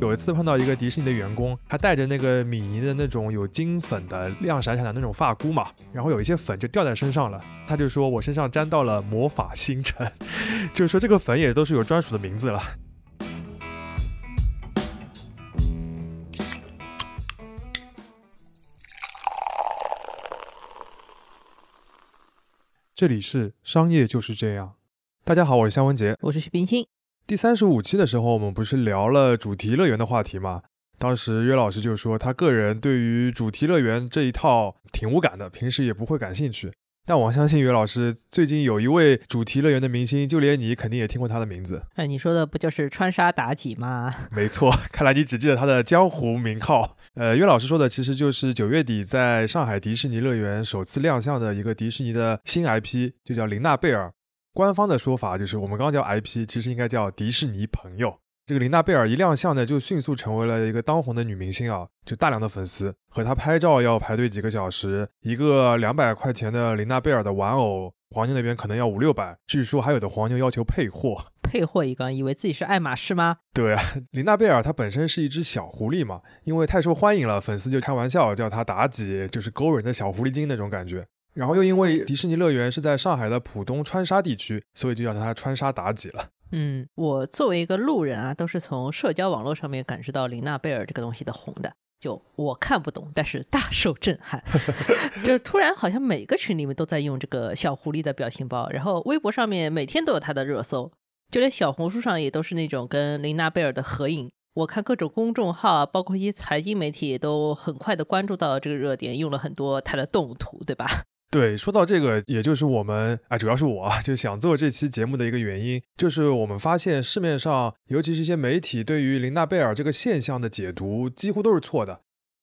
有一次碰到一个迪士尼的员工，他带着那个米妮的那种有金粉的亮闪闪的那种发箍嘛，然后有一些粉就掉在身上了，他就说我身上沾到了魔法星辰，就是说这个粉也都是有专属的名字了。这里是商业就是这样。大家好，我是夏文杰，我是许冰清。第三十五期的时候，我们不是聊了主题乐园的话题吗？当时约老师就说，他个人对于主题乐园这一套挺无感的，平时也不会感兴趣。但我相信约老师最近有一位主题乐园的明星，就连你肯定也听过他的名字。哎，你说的不就是川沙妲己吗？没错，看来你只记得他的江湖名号。呃，岳老师说的其实就是九月底在上海迪士尼乐园首次亮相的一个迪士尼的新 IP，就叫琳娜贝尔。官方的说法就是，我们刚刚叫 IP，其实应该叫迪士尼朋友。这个琳娜贝尔一亮相呢，就迅速成为了一个当红的女明星啊，就大量的粉丝和她拍照要排队几个小时。一个两百块钱的琳娜贝尔的玩偶，黄牛那边可能要五六百，据说还有的黄牛要求配货。配货一个，以为自己是爱马仕吗？对啊，琳娜贝尔她本身是一只小狐狸嘛，因为太受欢迎了，粉丝就开玩笑叫她妲己，就是勾人的小狐狸精那种感觉。然后又因为迪士尼乐园是在上海的浦东川沙地区，所以就叫它川沙妲己了。嗯，我作为一个路人啊，都是从社交网络上面感知到林娜贝尔这个东西的红的。就我看不懂，但是大受震撼。就突然好像每个群里面都在用这个小狐狸的表情包，然后微博上面每天都有它的热搜，就连小红书上也都是那种跟林娜贝尔的合影。我看各种公众号啊，包括一些财经媒体，都很快的关注到了这个热点，用了很多它的动物图，对吧？对，说到这个，也就是我们啊，主要是我啊，就想做这期节目的一个原因，就是我们发现市面上，尤其是一些媒体对于林娜贝尔这个现象的解读，几乎都是错的。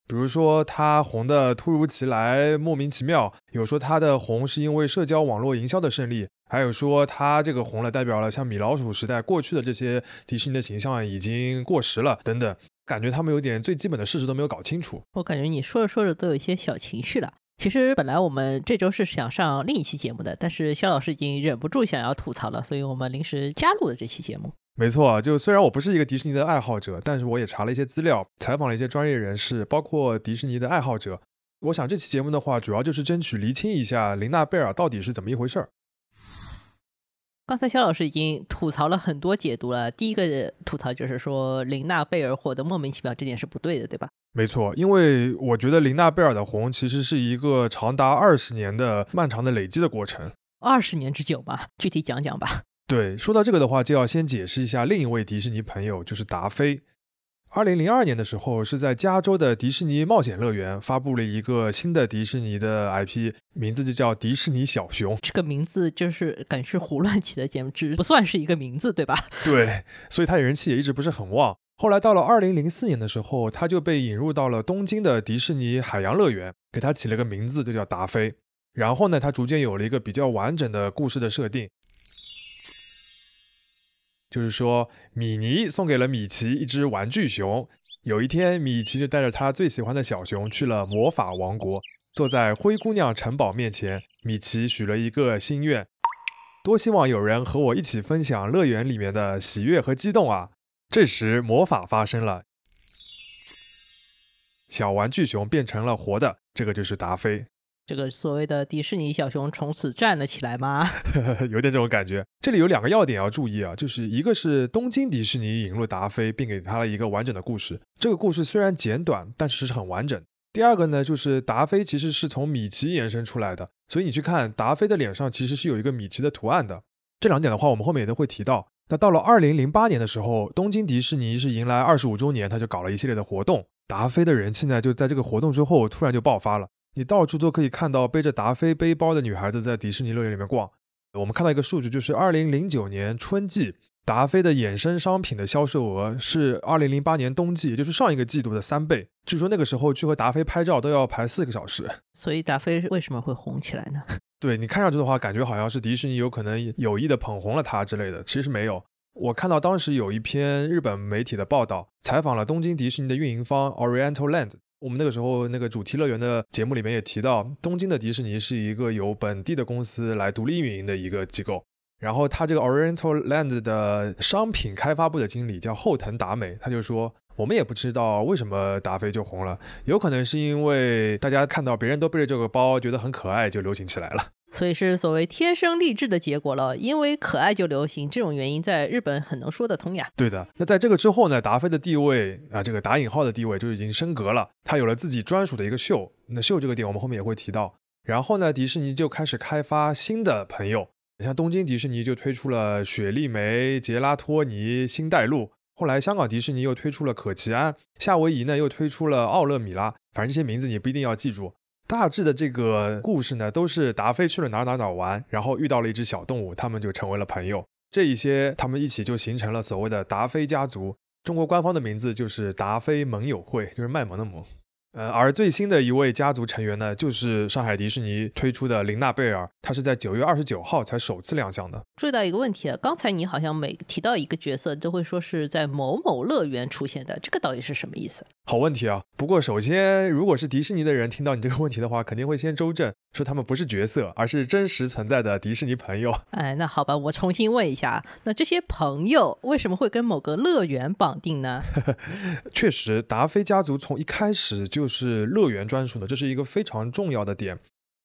比如说她红的突如其来、莫名其妙，有说她的红是因为社交网络营销的胜利，还有说她这个红了代表了像米老鼠时代过去的这些迪士尼的形象已经过时了等等，感觉他们有点最基本的事实都没有搞清楚。我感觉你说着说着都有一些小情绪了。其实本来我们这周是想上另一期节目的，但是肖老师已经忍不住想要吐槽了，所以我们临时加入了这期节目。没错，就虽然我不是一个迪士尼的爱好者，但是我也查了一些资料，采访了一些专业人士，包括迪士尼的爱好者。我想这期节目的话，主要就是争取厘清一下琳娜贝尔到底是怎么一回事儿。刚才肖老师已经吐槽了很多解读了。第一个吐槽就是说，林娜贝尔火的莫名其妙，这点是不对的，对吧？没错，因为我觉得林娜贝尔的红其实是一个长达二十年的漫长的累积的过程。二十年之久吧，具体讲讲吧。对，说到这个的话，就要先解释一下另一位迪士尼朋友，就是达菲。二零零二年的时候，是在加州的迪士尼冒险乐园发布了一个新的迪士尼的 IP，名字就叫迪士尼小熊。这个名字就是感觉是胡乱起的，简直不算是一个名字，对吧？对，所以它人气也一直不是很旺。后来到了二零零四年的时候，他就被引入到了东京的迪士尼海洋乐园，给它起了个名字，就叫达菲。然后呢，它逐渐有了一个比较完整的故事的设定。就是说，米妮送给了米奇一只玩具熊。有一天，米奇就带着他最喜欢的小熊去了魔法王国，坐在灰姑娘城堡面前，米奇许了一个心愿：多希望有人和我一起分享乐园里面的喜悦和激动啊！这时，魔法发生了，小玩具熊变成了活的，这个就是达菲。这个所谓的迪士尼小熊从此站了起来吗？有点这种感觉。这里有两个要点要注意啊，就是一个是东京迪士尼引入达菲，并给他了一个完整的故事。这个故事虽然简短，但是是很完整。第二个呢，就是达菲其实是从米奇延伸出来的，所以你去看达菲的脸上其实是有一个米奇的图案的。这两点的话，我们后面也都会提到。那到了二零零八年的时候，东京迪士尼是迎来二十五周年，他就搞了一系列的活动。达菲的人气呢，就在这个活动之后突然就爆发了。你到处都可以看到背着达菲背包的女孩子在迪士尼乐园里面逛。我们看到一个数据，就是二零零九年春季，达菲的衍生商品的销售额是二零零八年冬季，也就是上一个季度的三倍。据说那个时候去和达菲拍照都要排四个小时。所以达菲为什么会红起来呢？对你看上去的话，感觉好像是迪士尼有可能有意的捧红了他之类的，其实没有。我看到当时有一篇日本媒体的报道，采访了东京迪士尼的运营方 Oriental Land。我们那个时候那个主题乐园的节目里面也提到，东京的迪士尼是一个由本地的公司来独立运营的一个机构。然后他这个 Oriental Land 的商品开发部的经理叫后藤达美，他就说：“我们也不知道为什么达菲就红了，有可能是因为大家看到别人都背着这个包，觉得很可爱，就流行起来了。所以是所谓天生丽质的结果了，因为可爱就流行，这种原因在日本很能说得通呀。对的，那在这个之后呢，达菲的地位啊，这个打引号的地位就已经升格了，他有了自己专属的一个秀。那秀这个点我们后面也会提到。然后呢，迪士尼就开始开发新的朋友，像东京迪士尼就推出了雪莉梅、杰拉托尼、星黛露，后来香港迪士尼又推出了可奇安，夏威夷呢又推出了奥勒米拉，反正这些名字你不一定要记住。大致的这个故事呢，都是达菲去了哪哪哪玩，然后遇到了一只小动物，他们就成为了朋友。这一些他们一起就形成了所谓的达菲家族。中国官方的名字就是达菲盟友会，就是卖萌的萌。呃，而最新的一位家族成员呢，就是上海迪士尼推出的琳娜贝尔，她是在九月二十九号才首次亮相的。注意到一个问题啊，刚才你好像每提到一个角色，都会说是在某某乐园出现的，这个到底是什么意思？好问题啊！不过首先，如果是迪士尼的人听到你这个问题的话，肯定会先纠正，说他们不是角色，而是真实存在的迪士尼朋友。哎，那好吧，我重新问一下，那这些朋友为什么会跟某个乐园绑定呢？确实，达菲家族从一开始就是乐园专属的，这是一个非常重要的点。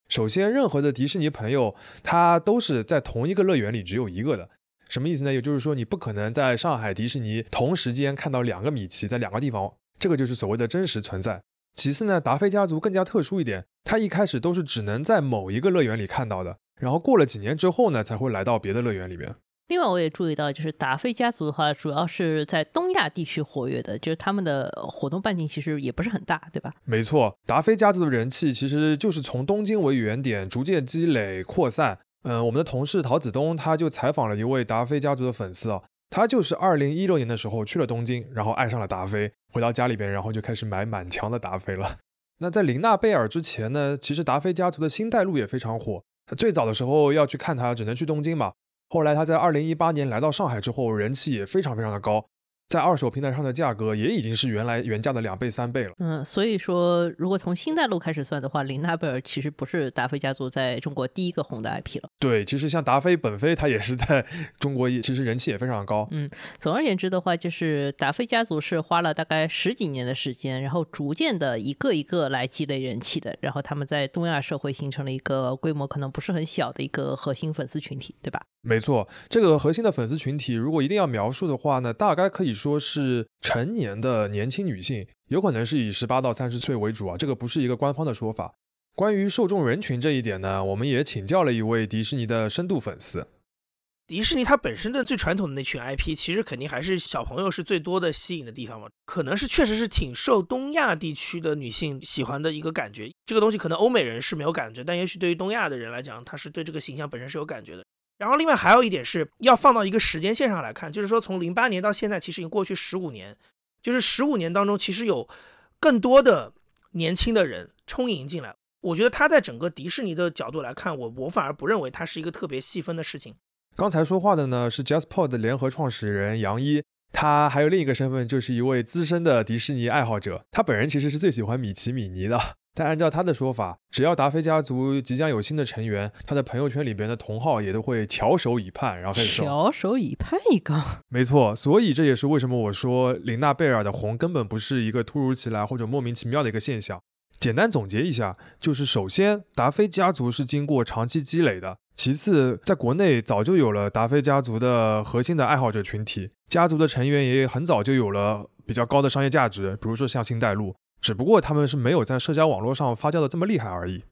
首先，任何的迪士尼朋友，他都是在同一个乐园里只有一个的。什么意思呢？也就是说，你不可能在上海迪士尼同时间看到两个米奇在两个地方，这个就是所谓的真实存在。其次呢，达菲家族更加特殊一点，他一开始都是只能在某一个乐园里看到的，然后过了几年之后呢，才会来到别的乐园里面。另外，我也注意到，就是达菲家族的话，主要是在东亚地区活跃的，就是他们的活动半径其实也不是很大，对吧？没错，达菲家族的人气其实就是从东京为原点，逐渐积累扩散。嗯，我们的同事陶子东他就采访了一位达菲家族的粉丝啊，他就是二零一六年的时候去了东京，然后爱上了达菲，回到家里边，然后就开始买满墙的达菲了。那在琳娜贝尔之前呢，其实达菲家族的星黛露也非常火。最早的时候要去看他，只能去东京嘛。后来他在二零一八年来到上海之后，人气也非常非常的高，在二手平台上的价格也已经是原来原价的两倍三倍了。嗯，所以说如果从星黛露开始算的话，林娜贝尔其实不是达菲家族在中国第一个红的 IP 了。对，其实像达菲本菲，他也是在 中国也，其实人气也非常高。嗯，总而言之的话，就是达菲家族是花了大概十几年的时间，然后逐渐的一个一个来积累人气的，然后他们在东亚社会形成了一个规模可能不是很小的一个核心粉丝群体，对吧？没错，这个核心的粉丝群体，如果一定要描述的话呢，大概可以说是成年的年轻女性，有可能是以十八到三十岁为主啊，这个不是一个官方的说法。关于受众人群这一点呢，我们也请教了一位迪士尼的深度粉丝。迪士尼它本身的最传统的那群 IP，其实肯定还是小朋友是最多的吸引的地方嘛，可能是确实是挺受东亚地区的女性喜欢的一个感觉。这个东西可能欧美人是没有感觉，但也许对于东亚的人来讲，他是对这个形象本身是有感觉的。然后另外还有一点是要放到一个时间线上来看，就是说从零八年到现在，其实已经过去十五年，就是十五年当中，其实有更多的年轻的人充盈进来。我觉得他在整个迪士尼的角度来看，我我反而不认为它是一个特别细分的事情。刚才说话的呢是 JustPod 的联合创始人杨一，他还有另一个身份，就是一位资深的迪士尼爱好者。他本人其实是最喜欢米奇米妮的。但按照他的说法，只要达菲家族即将有新的成员，他的朋友圈里边的同号也都会翘首以盼，然后开始说翘首以盼一个。没错，所以这也是为什么我说琳娜贝尔的红根本不是一个突如其来或者莫名其妙的一个现象。简单总结一下，就是首先达菲家族是经过长期积累的，其次在国内早就有了达菲家族的核心的爱好者群体，家族的成员也很早就有了比较高的商业价值，比如说像星黛露。只不过他们是没有在社交网络上发酵的这么厉害而已。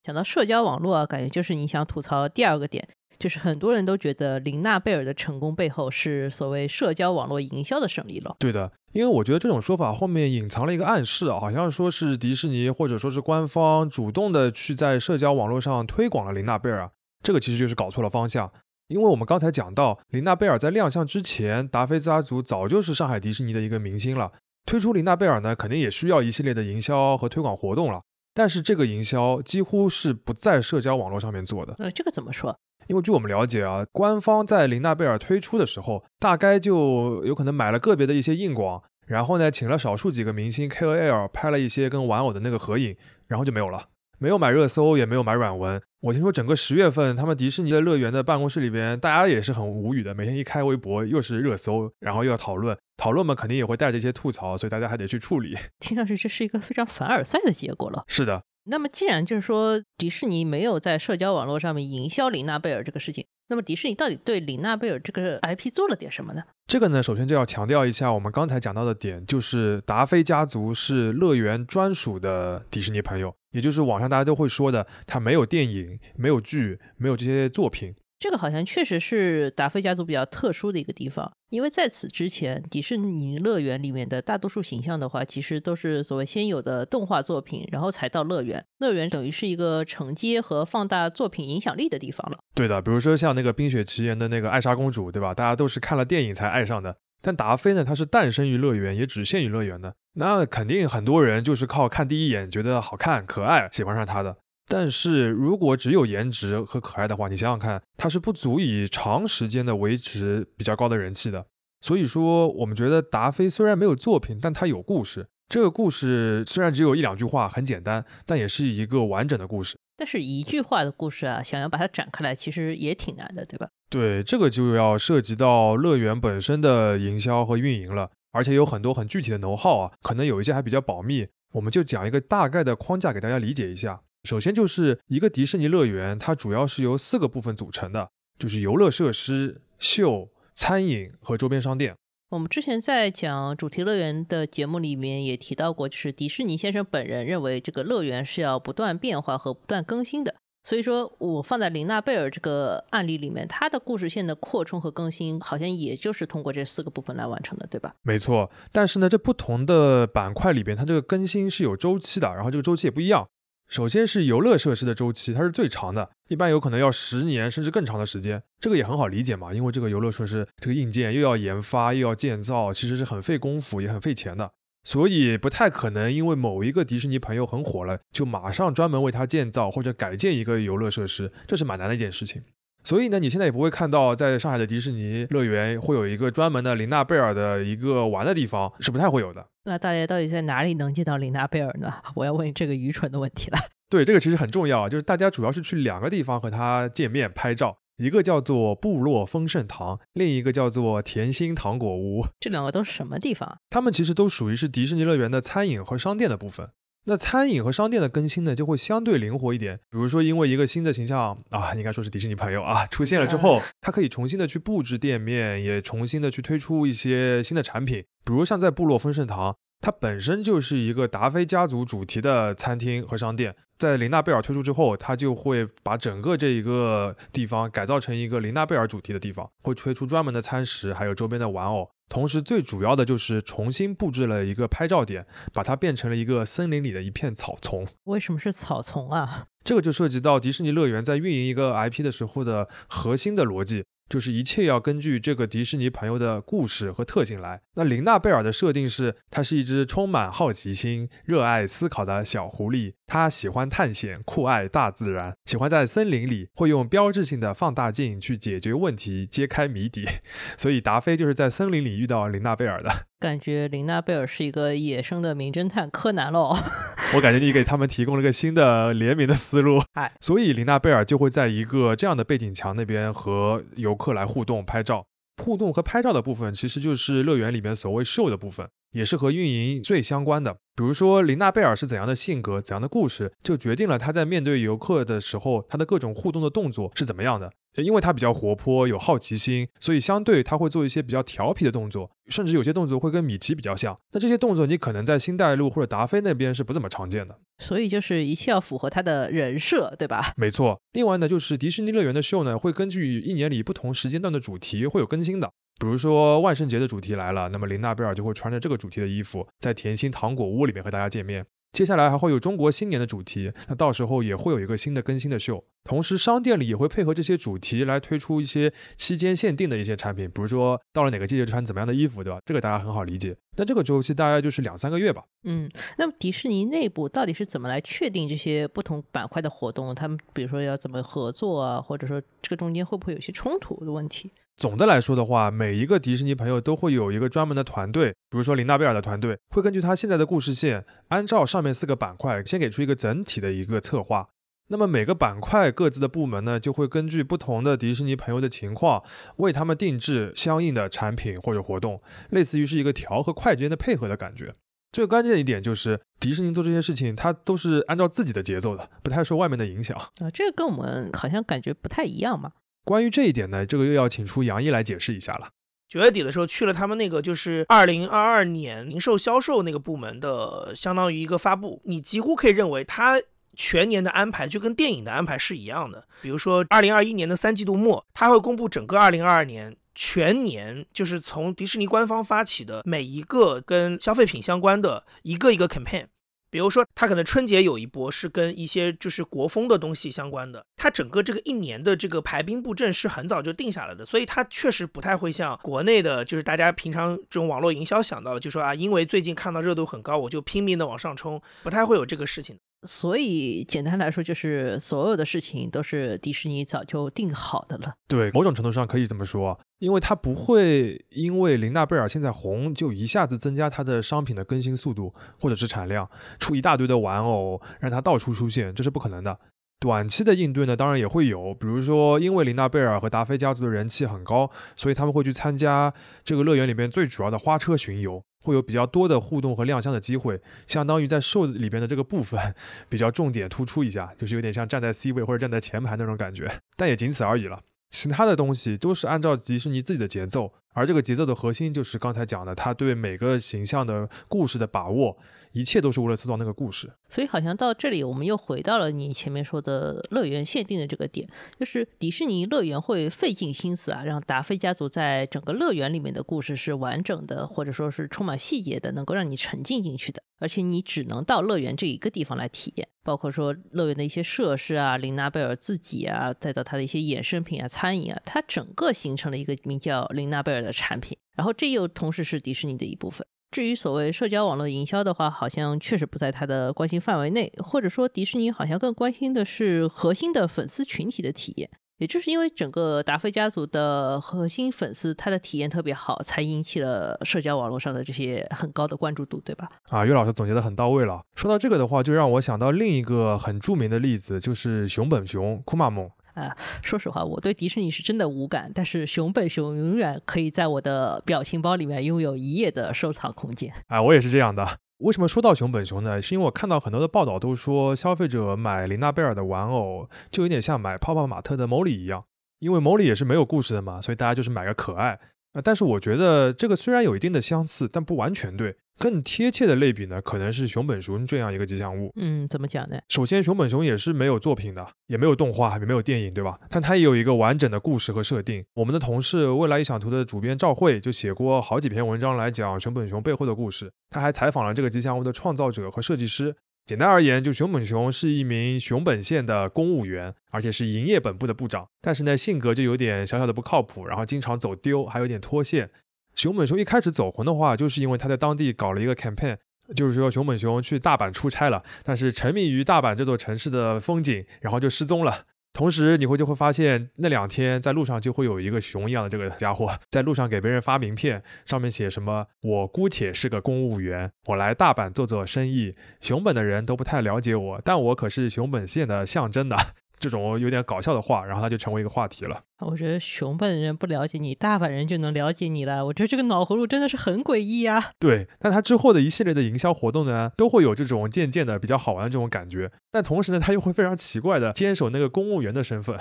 讲到社交网络啊，感觉就是你想吐槽第二个点，就是很多人都觉得琳娜贝尔的成功背后是所谓社交网络营销的胜利了。对的，因为我觉得这种说法后面隐藏了一个暗示，好像说是迪士尼或者说是官方主动的去在社交网络上推广了琳娜贝尔啊，这个其实就是搞错了方向。因为我们刚才讲到，琳娜贝尔在亮相之前，达菲家族早就是上海迪士尼的一个明星了。推出林娜贝尔呢，肯定也需要一系列的营销和推广活动了。但是这个营销几乎是不在社交网络上面做的。呃，这个怎么说？因为据我们了解啊，官方在林娜贝尔推出的时候，大概就有可能买了个别的一些硬广，然后呢，请了少数几个明星 KOL 拍了一些跟玩偶的那个合影，然后就没有了。没有买热搜，也没有买软文。我听说整个十月份，他们迪士尼的乐园的办公室里边，大家也是很无语的，每天一开微博又是热搜，然后又要讨论，讨论嘛肯定也会带着一些吐槽，所以大家还得去处理。听上去这是一个非常凡尔赛的结果了。是的。那么既然就是说迪士尼没有在社交网络上面营销玲娜贝尔这个事情。那么迪士尼到底对玲娜贝尔这个 IP 做了点什么呢？这个呢，首先就要强调一下我们刚才讲到的点，就是达菲家族是乐园专属的迪士尼朋友，也就是网上大家都会说的，他没有电影、没有剧、没有这些作品。这个好像确实是达菲家族比较特殊的一个地方，因为在此之前，迪士尼乐园里面的大多数形象的话，其实都是所谓先有的动画作品，然后才到乐园。乐园等于是一个承接和放大作品影响力的地方了。对的，比如说像那个《冰雪奇缘》的那个艾莎公主，对吧？大家都是看了电影才爱上的。但达菲呢，它是诞生于乐园，也只限于乐园的。那肯定很多人就是靠看第一眼觉得好看、可爱，喜欢上它的。但是如果只有颜值和可爱的话，你想想看，它是不足以长时间的维持比较高的人气的。所以说，我们觉得达菲虽然没有作品，但它有故事。这个故事虽然只有一两句话，很简单，但也是一个完整的故事。但是一句话的故事啊，想要把它展开来，其实也挺难的，对吧？对，这个就要涉及到乐园本身的营销和运营了，而且有很多很具体的能耗啊，可能有一些还比较保密。我们就讲一个大概的框架给大家理解一下。首先就是一个迪士尼乐园，它主要是由四个部分组成的，就是游乐设施、秀、餐饮和周边商店。我们之前在讲主题乐园的节目里面也提到过，就是迪士尼先生本人认为这个乐园是要不断变化和不断更新的。所以说我放在琳娜贝尔这个案例里面，它的故事线的扩充和更新，好像也就是通过这四个部分来完成的，对吧？没错。但是呢，这不同的板块里边，它这个更新是有周期的，然后这个周期也不一样。首先是游乐设施的周期，它是最长的，一般有可能要十年甚至更长的时间。这个也很好理解嘛，因为这个游乐设施这个硬件又要研发又要建造，其实是很费功夫也很费钱的，所以不太可能因为某一个迪士尼朋友很火了，就马上专门为他建造或者改建一个游乐设施，这是蛮难的一件事情。所以呢，你现在也不会看到在上海的迪士尼乐园会有一个专门的琳娜贝尔的一个玩的地方，是不太会有的。那大家到底在哪里能见到琳娜贝尔呢？我要问这个愚蠢的问题了。对，这个其实很重要，就是大家主要是去两个地方和他见面拍照，一个叫做部落丰盛堂，另一个叫做甜心糖果屋。这两个都是什么地方？他们其实都属于是迪士尼乐园的餐饮和商店的部分。那餐饮和商店的更新呢，就会相对灵活一点。比如说，因为一个新的形象啊，应该说是迪士尼朋友啊出现了之后，它可以重新的去布置店面，也重新的去推出一些新的产品。比如像在部落丰盛堂，它本身就是一个达菲家族主题的餐厅和商店。在琳娜贝尔推出之后，它就会把整个这一个地方改造成一个琳娜贝尔主题的地方，会推出专门的餐食，还有周边的玩偶。同时，最主要的就是重新布置了一个拍照点，把它变成了一个森林里的一片草丛。为什么是草丛啊？这个就涉及到迪士尼乐园在运营一个 IP 的时候的核心的逻辑。就是一切要根据这个迪士尼朋友的故事和特性来。那琳娜贝尔的设定是，她是一只充满好奇心、热爱思考的小狐狸。她喜欢探险，酷爱大自然，喜欢在森林里会用标志性的放大镜去解决问题、揭开谜底。所以达菲就是在森林里遇到琳娜贝尔的。感觉林娜贝尔是一个野生的名侦探柯南喽。我感觉你给他们提供了一个新的联名的思路。哎，所以林娜贝尔就会在一个这样的背景墙那边和游客来互动拍照。互动和拍照的部分，其实就是乐园里面所谓 show 的部分，也是和运营最相关的。比如说琳娜贝尔是怎样的性格、怎样的故事，就决定了她在面对游客的时候，她的各种互动的动作是怎么样的。因为她比较活泼，有好奇心，所以相对她会做一些比较调皮的动作，甚至有些动作会跟米奇比较像。那这些动作你可能在星黛露或者达菲那边是不怎么常见的。所以就是一切要符合他的人设，对吧？没错。另外呢，就是迪士尼乐园的秀呢，会根据一年里不同时间段的主题会有更新的。比如说万圣节的主题来了，那么琳娜贝尔就会穿着这个主题的衣服，在甜心糖果屋里面和大家见面。接下来还会有中国新年的主题，那到时候也会有一个新的更新的秀。同时，商店里也会配合这些主题来推出一些期间限定的一些产品，比如说到了哪个季节穿怎么样的衣服，对吧？这个大家很好理解。但这个周期大概就是两三个月吧。嗯，那么迪士尼内部到底是怎么来确定这些不同板块的活动？他们比如说要怎么合作啊，或者说这个中间会不会有些冲突的问题？总的来说的话，每一个迪士尼朋友都会有一个专门的团队，比如说琳娜贝尔的团队，会根据他现在的故事线，按照上面四个板块，先给出一个整体的一个策划。那么每个板块各自的部门呢，就会根据不同的迪士尼朋友的情况，为他们定制相应的产品或者活动，类似于是一个调和快之间的配合的感觉。最关键的一点就是，迪士尼做这些事情，它都是按照自己的节奏的，不太受外面的影响啊。这个跟我们好像感觉不太一样嘛。关于这一点呢，这个又要请出杨毅来解释一下了。九月底的时候去了他们那个就是二零二二年零售销售那个部门的，相当于一个发布，你几乎可以认为他。全年的安排就跟电影的安排是一样的，比如说二零二一年的三季度末，他会公布整个二零二二年全年，就是从迪士尼官方发起的每一个跟消费品相关的一个一个 campaign。比如说，他可能春节有一波是跟一些就是国风的东西相关的，他整个这个一年的这个排兵布阵是很早就定下来的，所以他确实不太会像国内的，就是大家平常这种网络营销想到的，就说啊，因为最近看到热度很高，我就拼命的往上冲，不太会有这个事情。所以简单来说，就是所有的事情都是迪士尼早就定好的了。对，某种程度上可以这么说，因为它不会因为琳娜贝尔现在红，就一下子增加它的商品的更新速度或者是产量，出一大堆的玩偶让它到处出现，这是不可能的。短期的应对呢，当然也会有，比如说因为琳娜贝尔和达菲家族的人气很高，所以他们会去参加这个乐园里面最主要的花车巡游。会有比较多的互动和亮相的机会，相当于在 show 里边的这个部分比较重点突出一下，就是有点像站在 C 位或者站在前排那种感觉，但也仅此而已了。其他的东西都是按照迪士尼自己的节奏，而这个节奏的核心就是刚才讲的，他对每个形象的故事的把握。一切都是为了塑造那个故事，所以好像到这里，我们又回到了你前面说的乐园限定的这个点，就是迪士尼乐园会费尽心思啊，让达菲家族在整个乐园里面的故事是完整的，或者说是充满细节的，能够让你沉浸进去的。而且你只能到乐园这一个地方来体验，包括说乐园的一些设施啊，琳娜贝尔自己啊，再到它的一些衍生品啊、餐饮啊，它整个形成了一个名叫琳娜贝尔的产品，然后这又同时是迪士尼的一部分。至于所谓社交网络营销的话，好像确实不在他的关心范围内，或者说迪士尼好像更关心的是核心的粉丝群体的体验。也就是因为整个达菲家族的核心粉丝他的体验特别好，才引起了社交网络上的这些很高的关注度，对吧？啊，岳老师总结的很到位了。说到这个的话，就让我想到另一个很著名的例子，就是熊本熊库玛蒙。啊，说实话，我对迪士尼是真的无感，但是熊本熊永远可以在我的表情包里面拥有一页的收藏空间。啊，我也是这样的。为什么说到熊本熊呢？是因为我看到很多的报道都说，消费者买琳娜贝尔的玩偶就有点像买泡泡玛特的莫莉一样，因为莫莉也是没有故事的嘛，所以大家就是买个可爱。啊，但是我觉得这个虽然有一定的相似，但不完全对。更贴切的类比呢，可能是熊本熊这样一个吉祥物。嗯，怎么讲呢？首先，熊本熊也是没有作品的，也没有动画，也没有电影，对吧？但它也有一个完整的故事和设定。我们的同事未来一想图的主编赵慧就写过好几篇文章来讲熊本熊背后的故事。他还采访了这个吉祥物的创造者和设计师。简单而言，就熊本熊是一名熊本县的公务员，而且是营业本部的部长。但是呢，性格就有点小小的不靠谱，然后经常走丢，还有点脱线。熊本熊一开始走红的话，就是因为他在当地搞了一个 campaign，就是说熊本熊去大阪出差了，但是沉迷于大阪这座城市的风景，然后就失踪了。同时，你会就会发现那两天在路上就会有一个熊一样的这个家伙在路上给别人发名片，上面写什么“我姑且是个公务员，我来大阪做做生意，熊本的人都不太了解我，但我可是熊本县的象征的”。这种有点搞笑的话，然后他就成为一个话题了。我觉得熊本人不了解你，大阪人就能了解你了。我觉得这个脑回路真的是很诡异啊。对，但他之后的一系列的营销活动呢，都会有这种渐渐的比较好玩的这种感觉。但同时呢，他又会非常奇怪的坚守那个公务员的身份。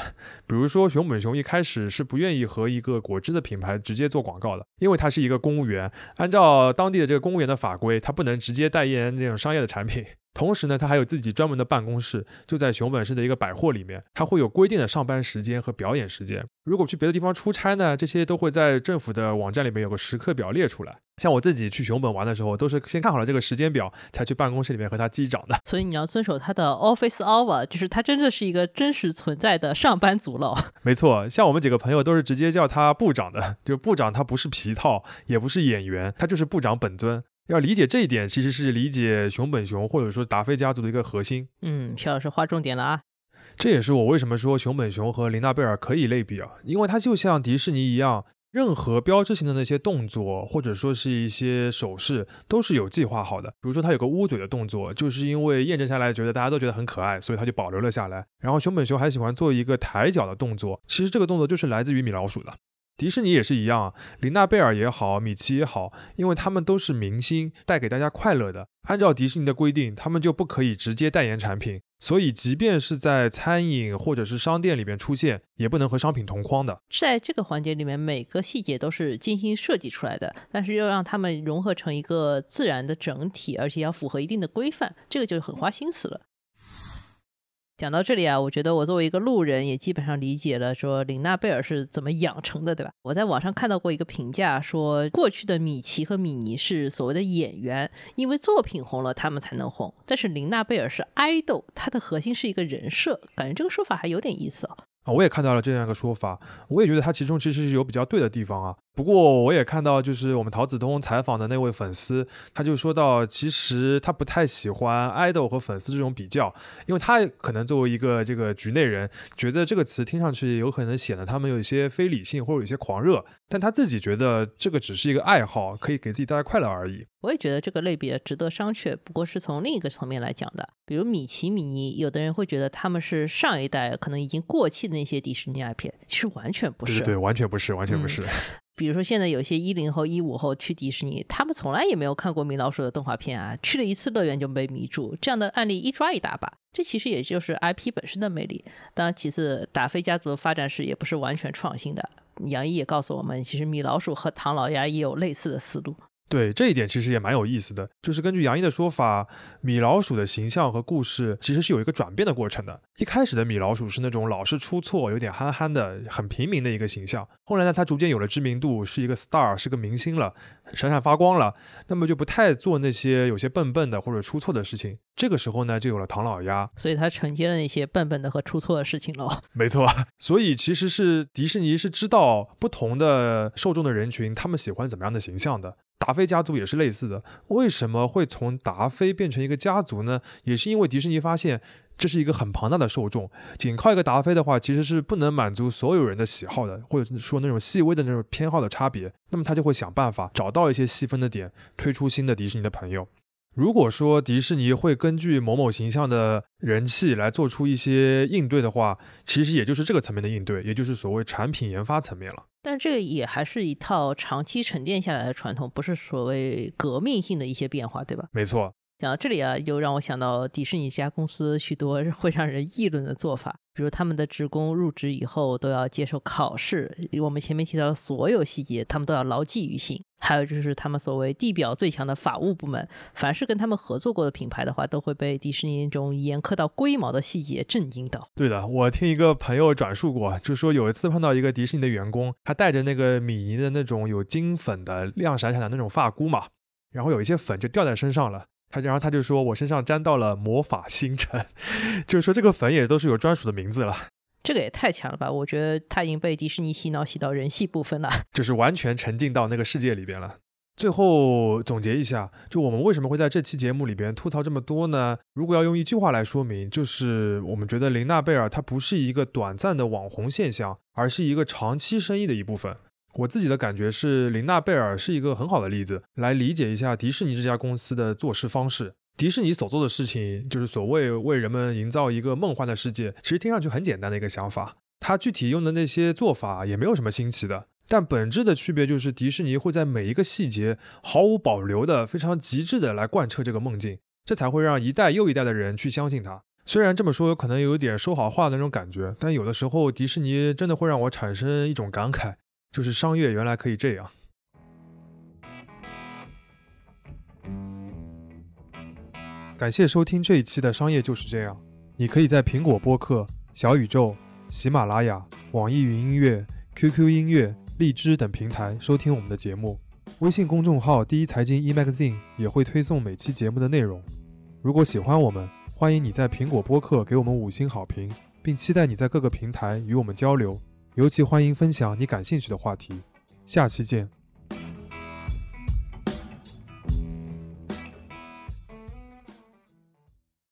比如说，熊本熊一开始是不愿意和一个果汁的品牌直接做广告的，因为他是一个公务员，按照当地的这个公务员的法规，他不能直接代言那种商业的产品。同时呢，他还有自己专门的办公室，就在熊本市的一个百货里面，他会有规定的上班时间和表演时间。如果去别的地方出差呢，这些都会在政府的网站里面有个时刻表列出来。像我自己去熊本玩的时候，都是先看好了这个时间表，才去办公室里面和他击掌的。所以你要遵守他的 office hour，就是他真的是一个真实存在的上班族了。没错，像我们几个朋友都是直接叫他部长的，就部长他不是皮套，也不是演员，他就是部长本尊。要理解这一点，其实是理解熊本熊或者说达菲家族的一个核心。嗯，肖老师划重点了啊！这也是我为什么说熊本熊和琳娜贝尔可以类比啊，因为它就像迪士尼一样，任何标志性的那些动作或者说是一些手势都是有计划好的。比如说它有个捂嘴的动作，就是因为验证下来觉得大家都觉得很可爱，所以它就保留了下来。然后熊本熊还喜欢做一个抬脚的动作，其实这个动作就是来自于米老鼠的。迪士尼也是一样，琳娜贝尔也好，米奇也好，因为他们都是明星，带给大家快乐的。按照迪士尼的规定，他们就不可以直接代言产品，所以即便是在餐饮或者是商店里面出现，也不能和商品同框的。在这个环节里面，每个细节都是精心设计出来的，但是又让他们融合成一个自然的整体，而且要符合一定的规范，这个就很花心思了。讲到这里啊，我觉得我作为一个路人，也基本上理解了说玲娜贝尔是怎么养成的，对吧？我在网上看到过一个评价，说过去的米奇和米妮是所谓的演员，因为作品红了，他们才能红。但是玲娜贝尔是爱豆，她的核心是一个人设，感觉这个说法还有点意思啊。啊，我也看到了这样一个说法，我也觉得他其中其实是有比较对的地方啊。不过我也看到，就是我们陶子通采访的那位粉丝，他就说到，其实他不太喜欢爱豆和粉丝这种比较，因为他可能作为一个这个局内人，觉得这个词听上去有可能显得他们有一些非理性或者有些狂热，但他自己觉得这个只是一个爱好，可以给自己带来快乐而已。我也觉得这个类别值得商榷，不过是从另一个层面来讲的，比如米奇、米妮，有的人会觉得他们是上一代可能已经过气的那些迪士尼 IP，其实完全不是，对对对，完全不是，完全不是。比如说，现在有些一零后、一五后去迪士尼，他们从来也没有看过米老鼠的动画片啊，去了一次乐园就被迷住，这样的案例一抓一大把。这其实也就是 IP 本身的魅力。当然，其次，达菲家族的发展史也不是完全创新的。杨毅也告诉我们，其实米老鼠和唐老鸭也有类似的思路。对这一点其实也蛮有意思的，就是根据杨一的说法，米老鼠的形象和故事其实是有一个转变的过程的。一开始的米老鼠是那种老是出错、有点憨憨的、很平民的一个形象，后来呢，他逐渐有了知名度，是一个 star，是个明星了，闪闪发光了，那么就不太做那些有些笨笨的或者出错的事情。这个时候呢，就有了唐老鸭，所以他承接了那些笨笨的和出错的事情喽。没错，所以其实是迪士尼是知道不同的受众的人群，他们喜欢怎么样的形象的。达菲家族也是类似的，为什么会从达菲变成一个家族呢？也是因为迪士尼发现这是一个很庞大的受众，仅靠一个达菲的话，其实是不能满足所有人的喜好的，或者说那种细微的那种偏好的差别。那么他就会想办法找到一些细分的点，推出新的迪士尼的朋友。如果说迪士尼会根据某某形象的人气来做出一些应对的话，其实也就是这个层面的应对，也就是所谓产品研发层面了。但这个也还是一套长期沉淀下来的传统，不是所谓革命性的一些变化，对吧？没错。讲到这里啊，又让我想到迪士尼这家公司许多会让人议论的做法，比如他们的职工入职以后都要接受考试，我们前面提到的所有细节，他们都要牢记于心。还有就是他们所谓地表最强的法务部门，凡是跟他们合作过的品牌的话，都会被迪士尼那种严苛到龟毛的细节震惊到。对的，我听一个朋友转述过，就说有一次碰到一个迪士尼的员工，他带着那个米妮的那种有金粉的亮闪闪的那种发箍嘛，然后有一些粉就掉在身上了。他然后他就说，我身上沾到了魔法星辰，就是说这个粉也都是有专属的名字了。这个也太强了吧！我觉得他已经被迪士尼洗脑洗到人戏不分了，就是完全沉浸到那个世界里边了。最后总结一下，就我们为什么会在这期节目里边吐槽这么多呢？如果要用一句话来说明，就是我们觉得琳娜贝尔她不是一个短暂的网红现象，而是一个长期生意的一部分。我自己的感觉是，琳娜贝尔是一个很好的例子，来理解一下迪士尼这家公司的做事方式。迪士尼所做的事情，就是所谓为人们营造一个梦幻的世界，其实听上去很简单的一个想法。它具体用的那些做法也没有什么新奇的，但本质的区别就是迪士尼会在每一个细节毫无保留的、非常极致的来贯彻这个梦境，这才会让一代又一代的人去相信它。虽然这么说可能有点说好话的那种感觉，但有的时候迪士尼真的会让我产生一种感慨。就是商业原来可以这样。感谢收听这一期的商业就是这样。你可以在苹果播客、小宇宙、喜马拉雅、网易云音乐、QQ 音乐、荔枝等平台收听我们的节目。微信公众号“第一财经 e-magazine” 也会推送每期节目的内容。如果喜欢我们，欢迎你在苹果播客给我们五星好评，并期待你在各个平台与我们交流。尤其欢迎分享你感兴趣的话题。下期见。